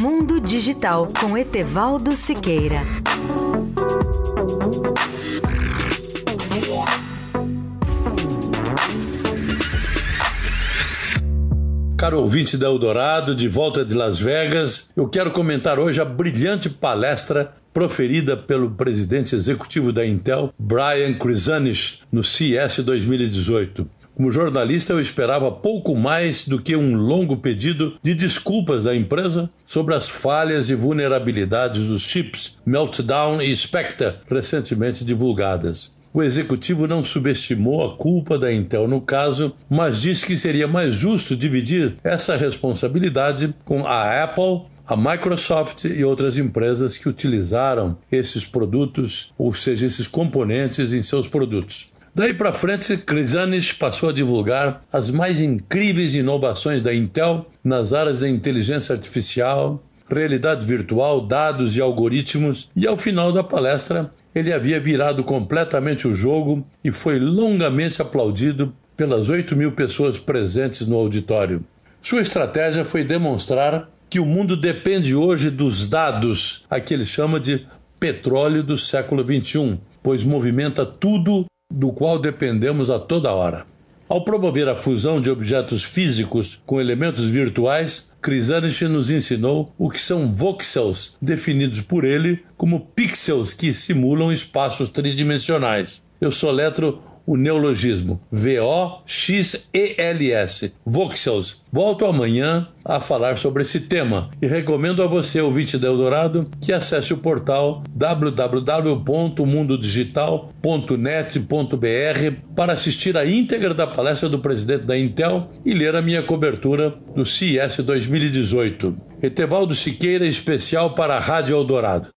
Mundo Digital com Etevaldo Siqueira. Caro ouvinte da Eldorado, de volta de Las Vegas, eu quero comentar hoje a brilhante palestra proferida pelo presidente executivo da Intel, Brian Krzanich, no CES 2018. Como jornalista, eu esperava pouco mais do que um longo pedido de desculpas da empresa sobre as falhas e vulnerabilidades dos chips Meltdown e Spectre recentemente divulgadas. O executivo não subestimou a culpa da Intel no caso, mas disse que seria mais justo dividir essa responsabilidade com a Apple, a Microsoft e outras empresas que utilizaram esses produtos, ou seja, esses componentes em seus produtos. Daí para frente, Krizanis passou a divulgar as mais incríveis inovações da Intel nas áreas da inteligência artificial, realidade virtual, dados e algoritmos, e ao final da palestra ele havia virado completamente o jogo e foi longamente aplaudido pelas 8 mil pessoas presentes no auditório. Sua estratégia foi demonstrar que o mundo depende hoje dos dados, a que ele chama de petróleo do século XXI, pois movimenta tudo do qual dependemos a toda hora. Ao promover a fusão de objetos físicos com elementos virtuais, Krisanich nos ensinou o que são voxels, definidos por ele como pixels que simulam espaços tridimensionais. Eu soletro o neologismo V-O-X-E-L-S, Voxels. Volto amanhã a falar sobre esse tema e recomendo a você, ouvinte da Eldorado, que acesse o portal www.mundodigital.net.br para assistir a íntegra da palestra do presidente da Intel e ler a minha cobertura do CES 2018. Etevaldo Siqueira, especial para a Rádio Eldorado.